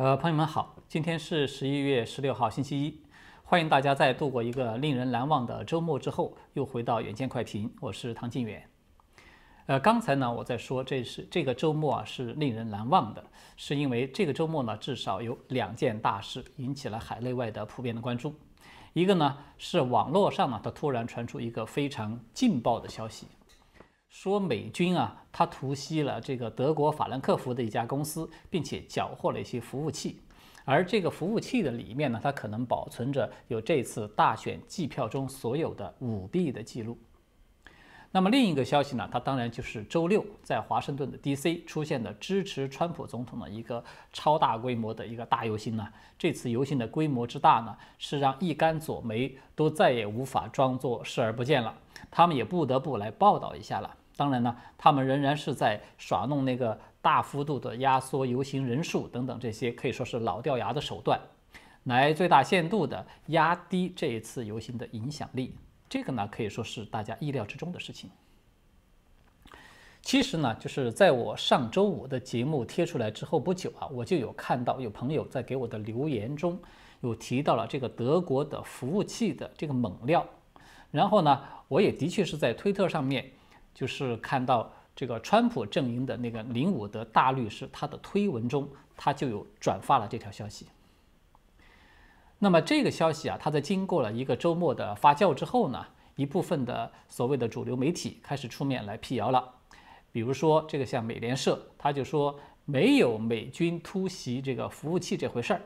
呃，朋友们好，今天是十一月十六号，星期一，欢迎大家在度过一个令人难忘的周末之后，又回到远见快评，我是唐晋远。呃，刚才呢，我在说这是这个周末啊是令人难忘的，是因为这个周末呢至少有两件大事引起了海内外的普遍的关注。一个呢是网络上呢，它突然传出一个非常劲爆的消息，说美军啊，他突袭了这个德国法兰克福的一家公司，并且缴获了一些服务器，而这个服务器的里面呢，它可能保存着有这次大选计票中所有的舞弊的记录。那么另一个消息呢，它当然就是周六在华盛顿的 D.C. 出现的支持川普总统的一个超大规模的一个大游行呢。这次游行的规模之大呢，是让一干左媒都再也无法装作视而不见了，他们也不得不来报道一下了。当然呢，他们仍然是在耍弄那个大幅度的压缩游行人数等等这些可以说是老掉牙的手段，来最大限度的压低这一次游行的影响力。这个呢，可以说是大家意料之中的事情。其实呢，就是在我上周五的节目贴出来之后不久啊，我就有看到有朋友在给我的留言中有提到了这个德国的服务器的这个猛料。然后呢，我也的确是在推特上面就是看到这个川普阵营的那个林伍德大律师他的推文中，他就有转发了这条消息。那么这个消息啊，它在经过了一个周末的发酵之后呢，一部分的所谓的主流媒体开始出面来辟谣了。比如说这个像美联社，他就说没有美军突袭这个服务器这回事儿。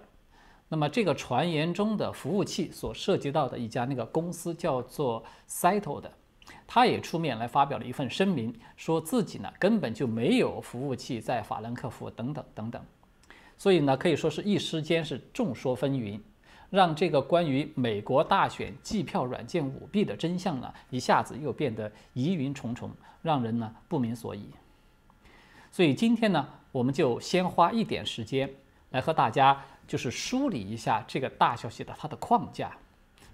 那么这个传言中的服务器所涉及到的一家那个公司叫做 Cyto 的，他也出面来发表了一份声明，说自己呢根本就没有服务器在法兰克福等等等等。所以呢，可以说是一时间是众说纷纭。让这个关于美国大选计票软件舞弊的真相呢，一下子又变得疑云重重，让人呢不明所以。所以今天呢，我们就先花一点时间来和大家就是梳理一下这个大消息的它的框架，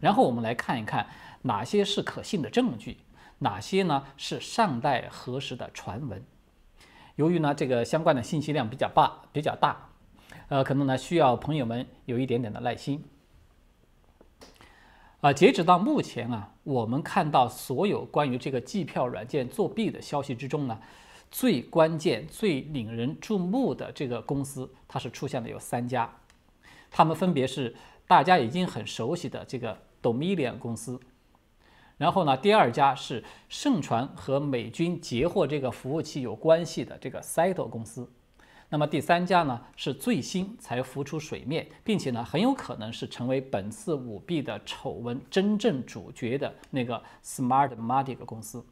然后我们来看一看哪些是可信的证据，哪些呢是尚待核实的传闻。由于呢这个相关的信息量比较大比较大，呃，可能呢需要朋友们有一点点的耐心。啊，截止到目前啊，我们看到所有关于这个计票软件作弊的消息之中呢，最关键、最引人注目的这个公司，它是出现了有三家，他们分别是大家已经很熟悉的这个 Dominion 公司，然后呢，第二家是盛传和美军截获这个服务器有关系的这个 Cyto 公司。那么第三家呢，是最新才浮出水面，并且呢，很有可能是成为本次舞弊的丑闻真正主角的那个 Smartmatic 公司。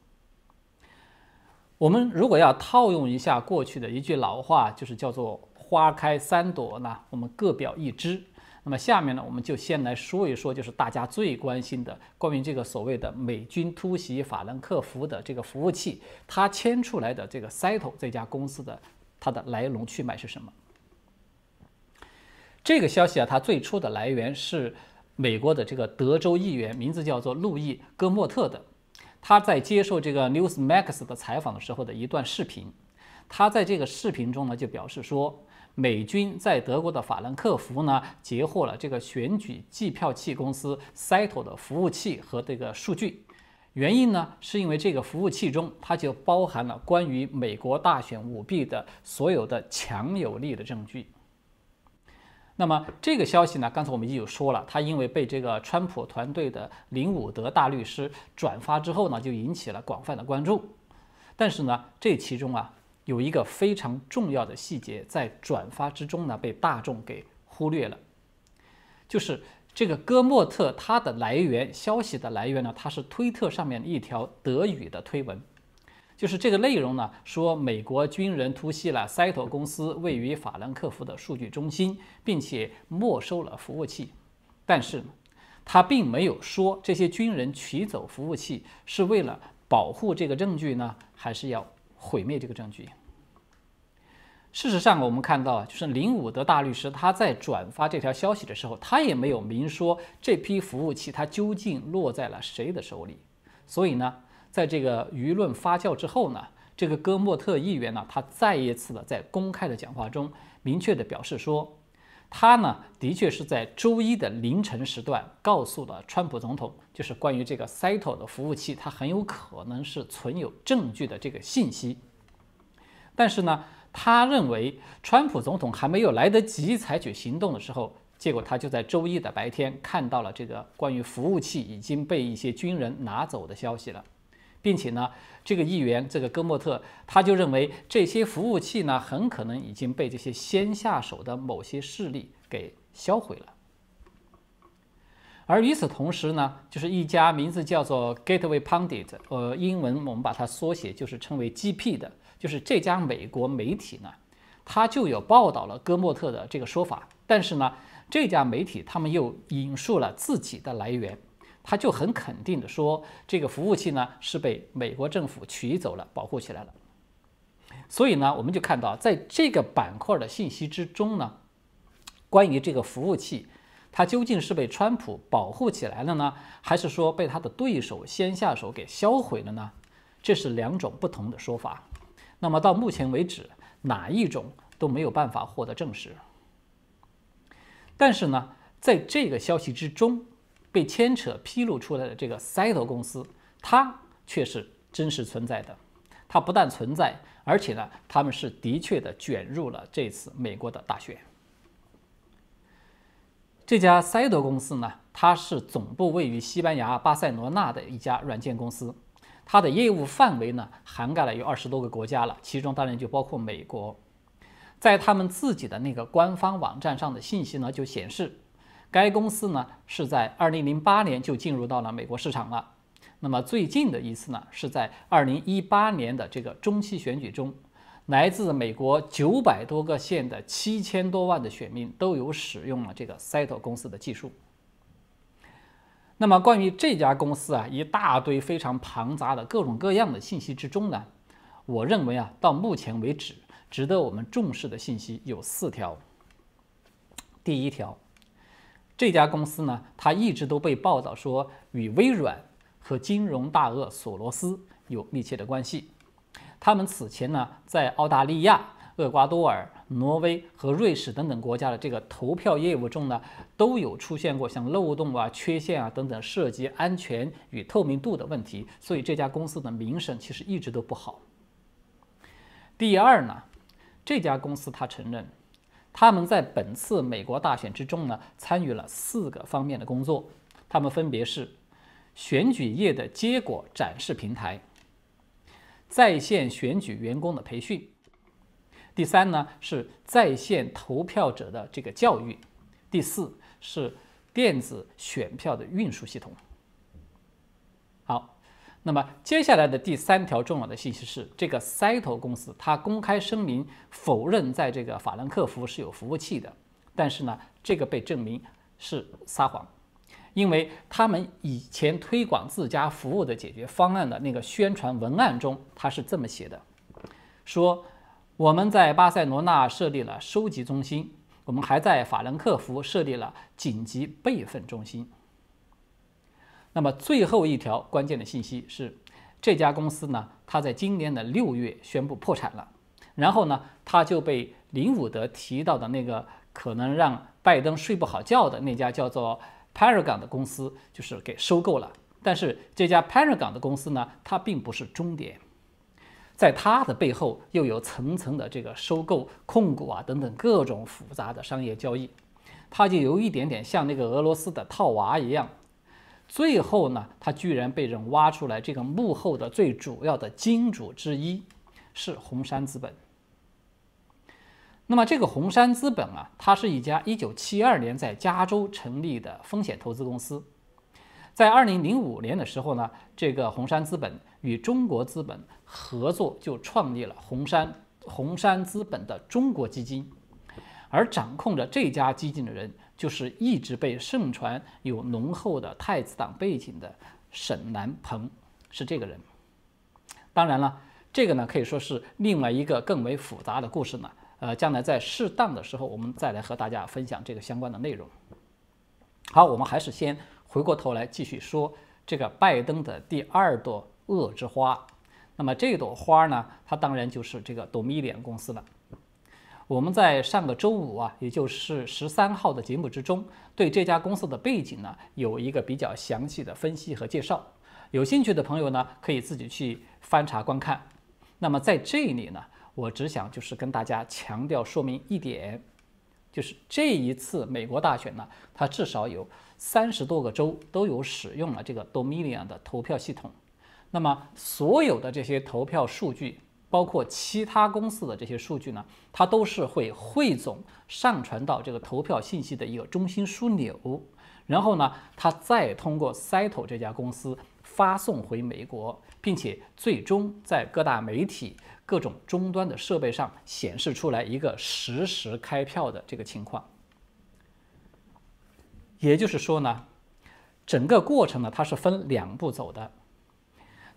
我们如果要套用一下过去的一句老话，就是叫做“花开三朵”呢，我们各表一枝。那么下面呢，我们就先来说一说，就是大家最关心的关于这个所谓的美军突袭法兰克福的这个服务器，它牵出来的这个 Cyto 这家公司的。它的来龙去脉是什么？这个消息啊，它最初的来源是美国的这个德州议员，名字叫做路易·戈莫特的。他在接受这个 Newsmax 的采访的时候的一段视频。他在这个视频中呢，就表示说，美军在德国的法兰克福呢，截获了这个选举计票器公司 Cyto 的服务器和这个数据。原因呢，是因为这个服务器中它就包含了关于美国大选舞弊的所有的强有力的证据。那么这个消息呢，刚才我们已经有说了，它因为被这个川普团队的林伍德大律师转发之后呢，就引起了广泛的关注。但是呢，这其中啊有一个非常重要的细节在转发之中呢被大众给忽略了，就是。这个戈莫特它的来源消息的来源呢，它是推特上面一条德语的推文，就是这个内容呢，说美国军人突袭了 Cyto 公司位于法兰克福的数据中心，并且没收了服务器，但是，他并没有说这些军人取走服务器是为了保护这个证据呢，还是要毁灭这个证据。事实上，我们看到啊，就是林伍德大律师他在转发这条消息的时候，他也没有明说这批服务器它究竟落在了谁的手里。所以呢，在这个舆论发酵之后呢，这个戈莫特议员呢，他再一次的在公开的讲话中明确的表示说，他呢的确是在周一的凌晨时段告诉了川普总统，就是关于这个 Cyto 的服务器，它很有可能是存有证据的这个信息。但是呢，他认为川普总统还没有来得及采取行动的时候，结果他就在周一的白天看到了这个关于服务器已经被一些军人拿走的消息了。并且呢，这个议员这个戈莫特他就认为这些服务器呢很可能已经被这些先下手的某些势力给销毁了。而与此同时呢，就是一家名字叫做 Gateway Pundit，呃，英文我们把它缩写就是称为 GP 的，就是这家美国媒体呢，他就有报道了戈莫特的这个说法，但是呢，这家媒体他们又引述了自己的来源。他就很肯定的说，这个服务器呢是被美国政府取走了，保护起来了。所以呢，我们就看到，在这个板块的信息之中呢，关于这个服务器，它究竟是被川普保护起来了呢，还是说被他的对手先下手给销毁了呢？这是两种不同的说法。那么到目前为止，哪一种都没有办法获得证实。但是呢，在这个消息之中。被牵扯披露出来的这个 Cyto 公司，它却是真实存在的。它不但存在，而且呢，他们是的确的卷入了这次美国的大选。这家 Cyto 公司呢，它是总部位于西班牙巴塞罗那的一家软件公司，它的业务范围呢，涵盖了有二十多个国家了，其中当然就包括美国。在他们自己的那个官方网站上的信息呢，就显示。该公司呢是在2008年就进入到了美国市场了。那么最近的一次呢是在2018年的这个中期选举中，来自美国900多个县的7000多万的选民都有使用了这个 Cyto 公司的技术。那么关于这家公司啊一大堆非常庞杂的各种各样的信息之中呢，我认为啊到目前为止值得我们重视的信息有四条。第一条。这家公司呢，它一直都被报道说与微软和金融大鳄索罗斯有密切的关系。他们此前呢，在澳大利亚、厄瓜多尔、挪威和瑞士等等国家的这个投票业务中呢，都有出现过像漏洞啊、缺陷啊等等涉及安全与透明度的问题。所以这家公司的名声其实一直都不好。第二呢，这家公司他承认。他们在本次美国大选之中呢，参与了四个方面的工作，他们分别是选举业的结果展示平台、在线选举员工的培训，第三呢是在线投票者的这个教育，第四是电子选票的运输系统。好。那么接下来的第三条重要的信息是，这个 Cyto 公司它公开声明否认在这个法兰克福是有服务器的，但是呢，这个被证明是撒谎，因为他们以前推广自家服务的解决方案的那个宣传文案中，它是这么写的：说我们在巴塞罗那设立了收集中心，我们还在法兰克福设立了紧急备份中心。那么最后一条关键的信息是，这家公司呢，它在今年的六月宣布破产了，然后呢，它就被林伍德提到的那个可能让拜登睡不好觉的那家叫做 Paragon 的公司，就是给收购了。但是这家 Paragon 的公司呢，它并不是终点，在它的背后又有层层的这个收购、控股啊等等各种复杂的商业交易，它就有一点点像那个俄罗斯的套娃一样。最后呢，他居然被人挖出来，这个幕后的最主要的金主之一是红杉资本。那么这个红杉资本啊，它是一家1972年在加州成立的风险投资公司。在2005年的时候呢，这个红杉资本与中国资本合作，就创立了红杉红杉资本的中国基金，而掌控着这家基金的人。就是一直被盛传有浓厚的太子党背景的沈南鹏，是这个人。当然了，这个呢可以说是另外一个更为复杂的故事呢。呃，将来在适当的时候，我们再来和大家分享这个相关的内容。好，我们还是先回过头来继续说这个拜登的第二朵恶之花。那么这朵花呢，它当然就是这个 Dominion 公司了。我们在上个周五啊，也就是十三号的节目之中，对这家公司的背景呢有一个比较详细的分析和介绍。有兴趣的朋友呢，可以自己去翻查观看。那么在这里呢，我只想就是跟大家强调说明一点，就是这一次美国大选呢，它至少有三十多个州都有使用了这个 Dominion 的投票系统。那么所有的这些投票数据。包括其他公司的这些数据呢，它都是会汇总上传到这个投票信息的一个中心枢纽，然后呢，它再通过 Cyto 这家公司发送回美国，并且最终在各大媒体、各种终端的设备上显示出来一个实时开票的这个情况。也就是说呢，整个过程呢，它是分两步走的。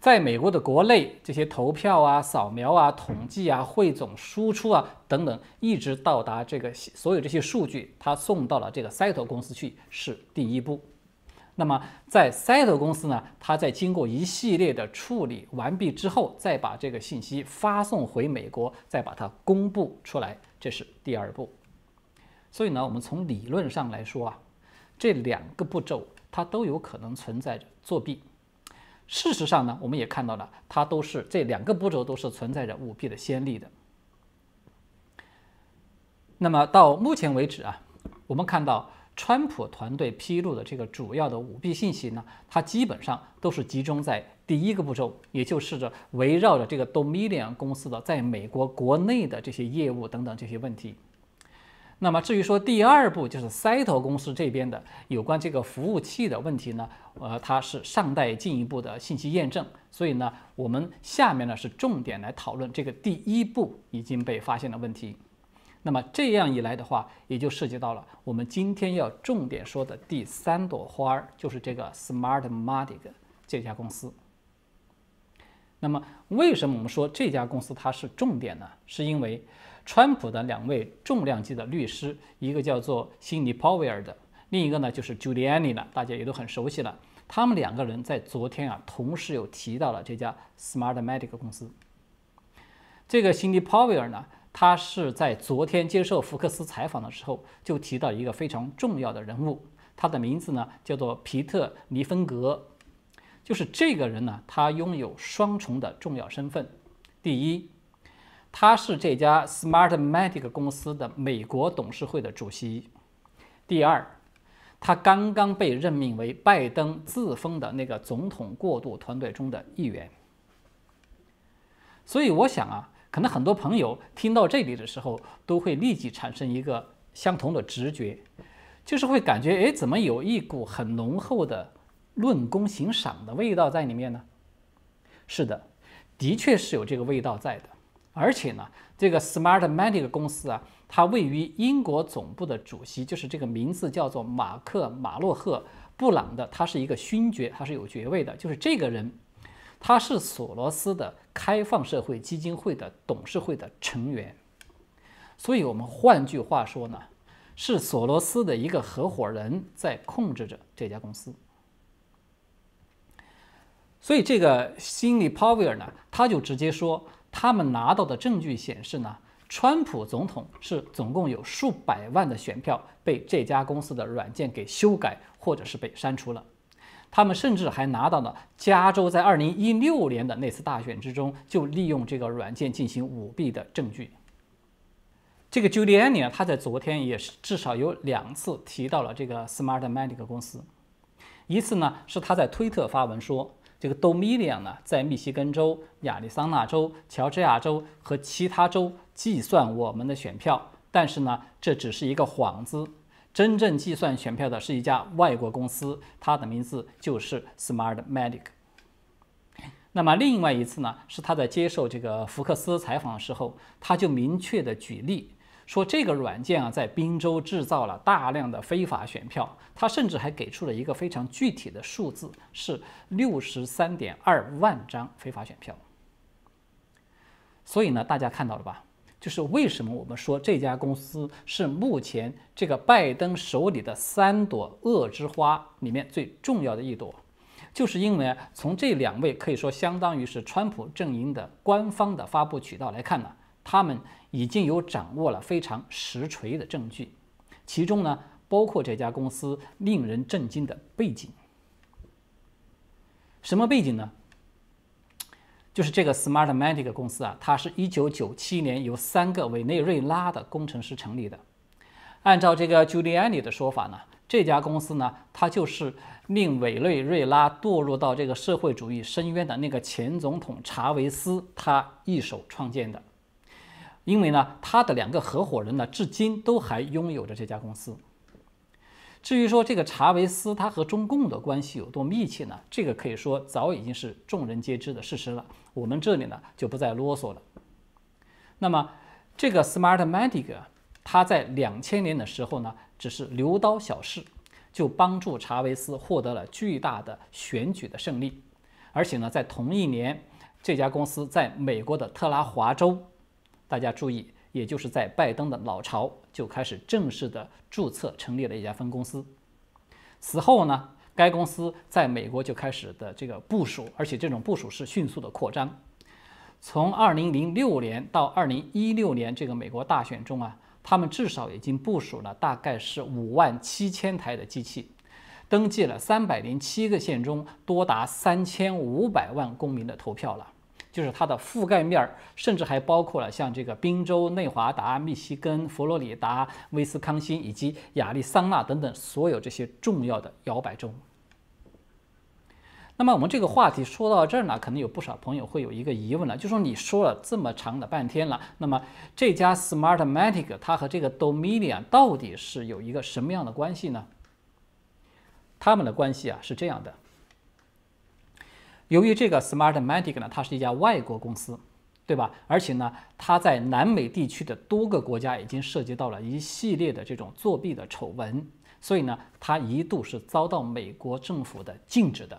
在美国的国内，这些投票啊、扫描啊、统计啊、汇总、输出啊等等，一直到达这个所有这些数据，它送到了这个 Cyto 公司去，是第一步。那么在 Cyto 公司呢，它在经过一系列的处理完毕之后，再把这个信息发送回美国，再把它公布出来，这是第二步。所以呢，我们从理论上来说啊，这两个步骤它都有可能存在着作弊。事实上呢，我们也看到了，它都是这两个步骤都是存在着舞弊的先例的。那么到目前为止啊，我们看到川普团队披露的这个主要的舞弊信息呢，它基本上都是集中在第一个步骤，也就是着围绕着这个 Dominion 公司的在美国国内的这些业务等等这些问题。那么至于说第二步就是 Cyto 公司这边的有关这个服务器的问题呢，呃，它是尚待进一步的信息验证，所以呢，我们下面呢是重点来讨论这个第一步已经被发现的问题。那么这样一来的话，也就涉及到了我们今天要重点说的第三朵花儿，就是这个 Smartmatic 这家公司。那么为什么我们说这家公司它是重点呢？是因为。川普的两位重量级的律师，一个叫做辛尼·鲍威尔的，另一个呢就是 Giuliani 的，大家也都很熟悉了。他们两个人在昨天啊，同时又提到了这家 Smartmatic 公司。这个辛尼·鲍威尔呢，他是在昨天接受福克斯采访的时候，就提到一个非常重要的人物，他的名字呢叫做皮特·尼芬格。就是这个人呢，他拥有双重的重要身份，第一。他是这家 Smartmatic 公司的美国董事会的主席。第二，他刚刚被任命为拜登自封的那个总统过渡团队中的一员。所以，我想啊，可能很多朋友听到这里的时候，都会立即产生一个相同的直觉，就是会感觉，哎，怎么有一股很浓厚的论功行赏的味道在里面呢？是的，的确是有这个味道在的。而且呢，这个 Smartmatic 公司啊，它位于英国总部的主席就是这个名字叫做马克·马洛赫·布朗的，他是一个勋爵，他是有爵位的。就是这个人，他是索罗斯的开放社会基金会的董事会的成员。所以，我们换句话说呢，是索罗斯的一个合伙人在控制着这家公司。所以，这个辛尼·鲍威尔呢，他就直接说。他们拿到的证据显示呢，川普总统是总共有数百万的选票被这家公司的软件给修改或者是被删除了。他们甚至还拿到了加州在2016年的那次大选之中就利用这个软件进行舞弊的证据。这个 Giuliani 呢，他在昨天也是至少有两次提到了这个 Smartmatic 公司，一次呢是他在推特发文说。这个 Dominion 呢，在密西根州、亚利桑那州、乔治亚州和其他州计算我们的选票，但是呢，这只是一个幌子。真正计算选票的是一家外国公司，它的名字就是 Smartmatic。那么另外一次呢，是他在接受这个福克斯采访的时候，他就明确的举例。说这个软件啊，在宾州制造了大量的非法选票，他甚至还给出了一个非常具体的数字，是六十三点二万张非法选票。所以呢，大家看到了吧？就是为什么我们说这家公司是目前这个拜登手里的三朵恶之花里面最重要的一朵，就是因为从这两位可以说相当于是川普阵营的官方的发布渠道来看呢，他们。已经有掌握了非常实锤的证据，其中呢包括这家公司令人震惊的背景。什么背景呢？就是这个 Smartmatic 公司啊，它是一九九七年由三个委内瑞拉的工程师成立的。按照这个 Giuliani 的说法呢，这家公司呢，它就是令委内瑞拉堕入到这个社会主义深渊的那个前总统查韦斯他一手创建的。因为呢，他的两个合伙人呢，至今都还拥有着这家公司。至于说这个查韦斯他和中共的关系有多密切呢？这个可以说早已经是众人皆知的事实了。我们这里呢就不再啰嗦了。那么这个 Smartmatic，它在两千年的时候呢，只是牛刀小试，就帮助查韦斯获得了巨大的选举的胜利。而且呢，在同一年，这家公司在美国的特拉华州，大家注意。也就是在拜登的老巢就开始正式的注册成立了一家分公司。此后呢，该公司在美国就开始的这个部署，而且这种部署是迅速的扩张。从2006年到2016年这个美国大选中啊，他们至少已经部署了大概是五万七千台的机器，登记了三百零七个县中多达三千五百万公民的投票了。就是它的覆盖面儿，甚至还包括了像这个宾州、内华达、密西根、佛罗里达、威斯康星以及亚利桑那等等所有这些重要的摇摆州。那么我们这个话题说到这儿呢，可能有不少朋友会有一个疑问了，就说你说了这么长的半天了，那么这家 Smartmatic 它和这个 Dominion 到底是有一个什么样的关系呢？他们的关系啊是这样的。由于这个 Smartmatic 呢，它是一家外国公司，对吧？而且呢，它在南美地区的多个国家已经涉及到了一系列的这种作弊的丑闻，所以呢，它一度是遭到美国政府的禁止的。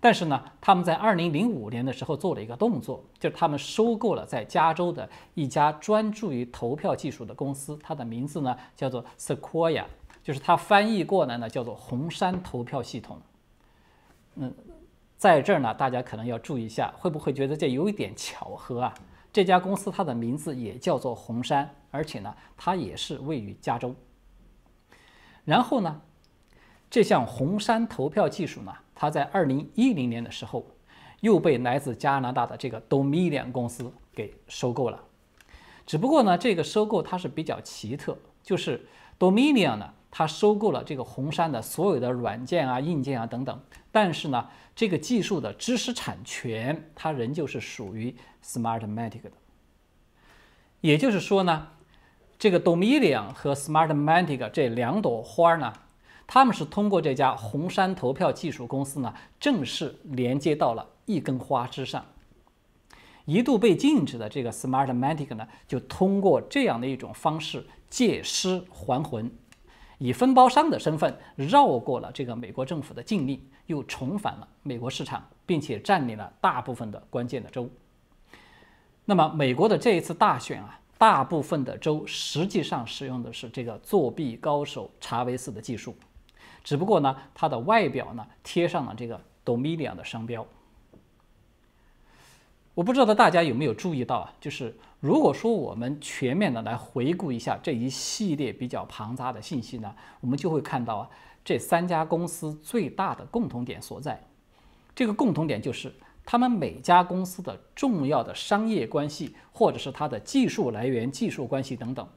但是呢，他们在2005年的时候做了一个动作，就是他们收购了在加州的一家专注于投票技术的公司，它的名字呢叫做 Sequoia，就是它翻译过来呢叫做红杉投票系统。嗯。在这儿呢，大家可能要注意一下，会不会觉得这有一点巧合啊？这家公司它的名字也叫做红杉，而且呢，它也是位于加州。然后呢，这项红杉投票技术呢，它在二零一零年的时候又被来自加拿大的这个 Dominion 公司给收购了。只不过呢，这个收购它是比较奇特，就是 Dominion 呢。它收购了这个红杉的所有的软件啊、硬件啊等等，但是呢，这个技术的知识产权它仍旧是属于 Smartmatic 的。也就是说呢，这个 Dominion 和 Smartmatic 这两朵花呢，他们是通过这家红杉投票技术公司呢，正式连接到了一根花枝上。一度被禁止的这个 Smartmatic 呢，就通过这样的一种方式借尸还魂。以分包商的身份绕过了这个美国政府的禁令，又重返了美国市场，并且占领了大部分的关键的州。那么，美国的这一次大选啊，大部分的州实际上使用的是这个作弊高手查韦斯的技术，只不过呢，它的外表呢贴上了这个 Dominion 的商标。我不知道大家有没有注意到啊，就是如果说我们全面的来回顾一下这一系列比较庞杂的信息呢，我们就会看到啊，这三家公司最大的共同点所在，这个共同点就是他们每家公司的重要的商业关系，或者是它的技术来源、技术关系等等，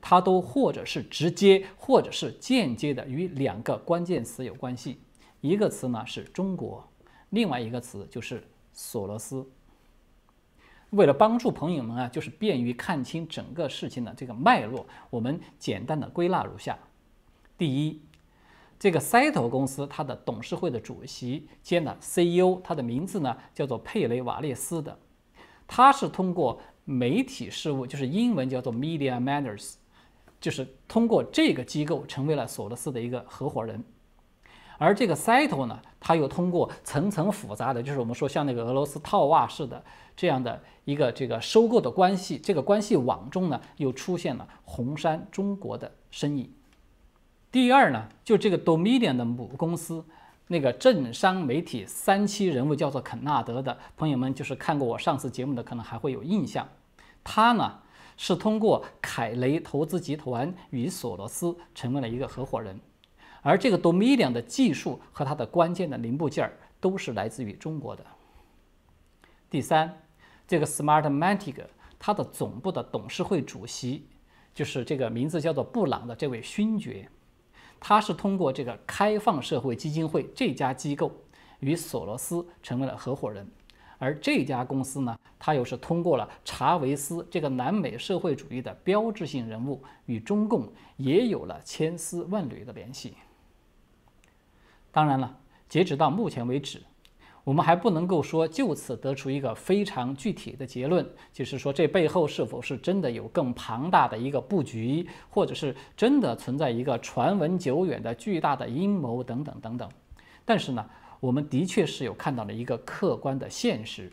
它都或者是直接，或者是间接的与两个关键词有关系，一个词呢是中国，另外一个词就是索罗斯。为了帮助朋友们啊，就是便于看清整个事情的这个脉络，我们简单的归纳如下：第一，这个 s 头公司它的董事会的主席兼的 CEO，他的名字呢叫做佩雷瓦列斯的，他是通过媒体事务，就是英文叫做 Media Matters，就是通过这个机构成为了索罗斯的一个合伙人。而这个 s 头呢，他又通过层层复杂的，就是我们说像那个俄罗斯套娃式的这样的一个这个收购的关系，这个关系网中呢，又出现了红杉中国的身影。第二呢，就这个 Dominion 的母公司，那个政商媒体三期人物叫做肯纳德的朋友们，就是看过我上次节目的，可能还会有印象。他呢是通过凯雷投资集团与索罗斯成为了一个合伙人，而这个 Dominion 的技术和它的关键的零部件儿都是来自于中国的。第三，这个 Smartmatic 它的总部的董事会主席就是这个名字叫做布朗的这位勋爵，他是通过这个开放社会基金会这家机构与索罗斯成为了合伙人。而这家公司呢，它又是通过了查韦斯这个南美社会主义的标志性人物，与中共也有了千丝万缕的联系。当然了，截止到目前为止，我们还不能够说就此得出一个非常具体的结论，就是说这背后是否是真的有更庞大的一个布局，或者是真的存在一个传闻久远的巨大的阴谋等等等等。但是呢？我们的确是有看到了一个客观的现实，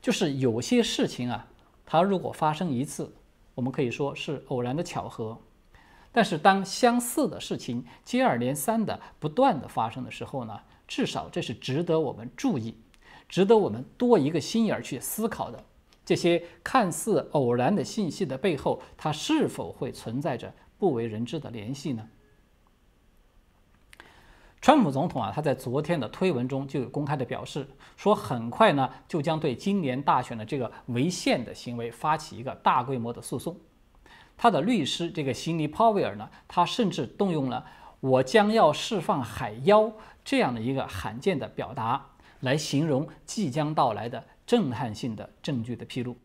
就是有些事情啊，它如果发生一次，我们可以说是偶然的巧合；但是当相似的事情接二连三的不断的发生的时候呢，至少这是值得我们注意，值得我们多一个心眼儿去思考的。这些看似偶然的信息的背后，它是否会存在着不为人知的联系呢？川普总统啊，他在昨天的推文中就有公开的表示，说很快呢就将对今年大选的这个违宪的行为发起一个大规模的诉讼。他的律师这个辛尼·鲍威尔呢，他甚至动用了“我将要释放海妖”这样的一个罕见的表达，来形容即将到来的震撼性的证据的披露。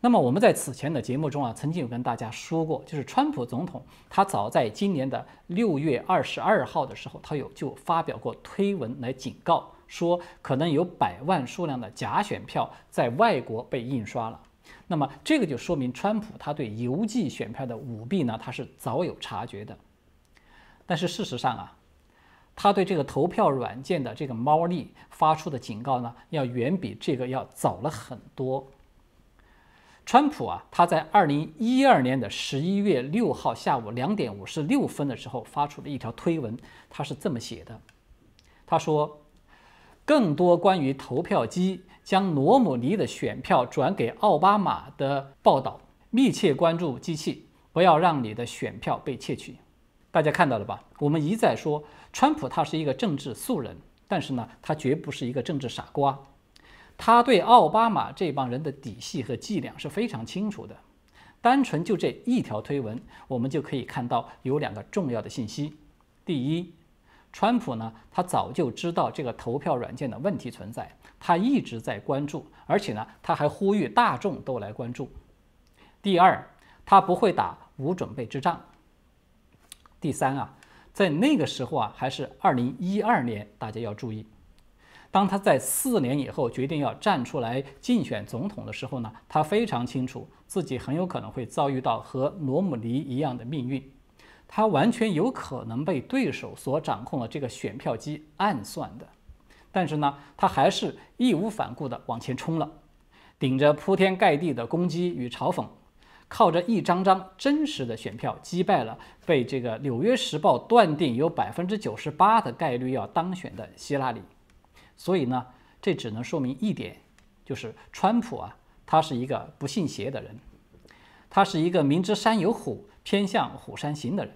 那么我们在此前的节目中啊，曾经有跟大家说过，就是川普总统他早在今年的六月二十二号的时候，他有就发表过推文来警告，说可能有百万数量的假选票在外国被印刷了。那么这个就说明川普他对邮寄选票的舞弊呢，他是早有察觉的。但是事实上啊，他对这个投票软件的这个猫腻发出的警告呢，要远比这个要早了很多。川普啊，他在二零一二年的十一月六号下午两点五十六分的时候发出了一条推文，他是这么写的：“他说，更多关于投票机将罗姆尼的选票转给奥巴马的报道，密切关注机器，不要让你的选票被窃取。”大家看到了吧？我们一再说，川普他是一个政治素人，但是呢，他绝不是一个政治傻瓜。他对奥巴马这帮人的底细和伎俩是非常清楚的。单纯就这一条推文，我们就可以看到有两个重要的信息：第一，川普呢，他早就知道这个投票软件的问题存在，他一直在关注，而且呢，他还呼吁大众都来关注；第二，他不会打无准备之仗；第三啊，在那个时候啊，还是二零一二年，大家要注意。当他在四年以后决定要站出来竞选总统的时候呢，他非常清楚自己很有可能会遭遇到和罗姆尼一样的命运，他完全有可能被对手所掌控的这个选票机暗算的。但是呢，他还是义无反顾地往前冲了，顶着铺天盖地的攻击与嘲讽，靠着一张张真实的选票击败了被这个《纽约时报》断定有百分之九十八的概率要当选的希拉里。所以呢，这只能说明一点，就是川普啊，他是一个不信邪的人，他是一个明知山有虎，偏向虎山行的人。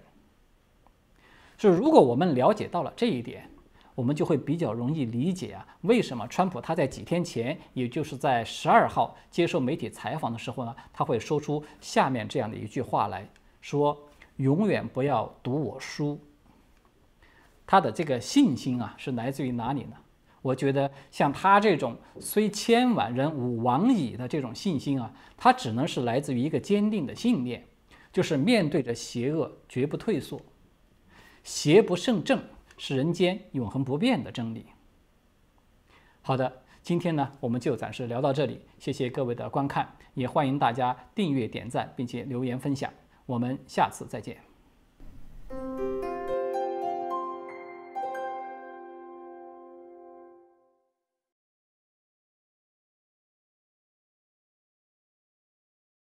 就是如果我们了解到了这一点，我们就会比较容易理解啊，为什么川普他在几天前，也就是在十二号接受媒体采访的时候呢，他会说出下面这样的一句话来说：“永远不要赌我输。”他的这个信心啊，是来自于哪里呢？我觉得像他这种虽千万人吾往矣的这种信心啊，他只能是来自于一个坚定的信念，就是面对着邪恶绝不退缩，邪不胜正是人间永恒不变的真理。好的，今天呢我们就暂时聊到这里，谢谢各位的观看，也欢迎大家订阅、点赞，并且留言分享，我们下次再见。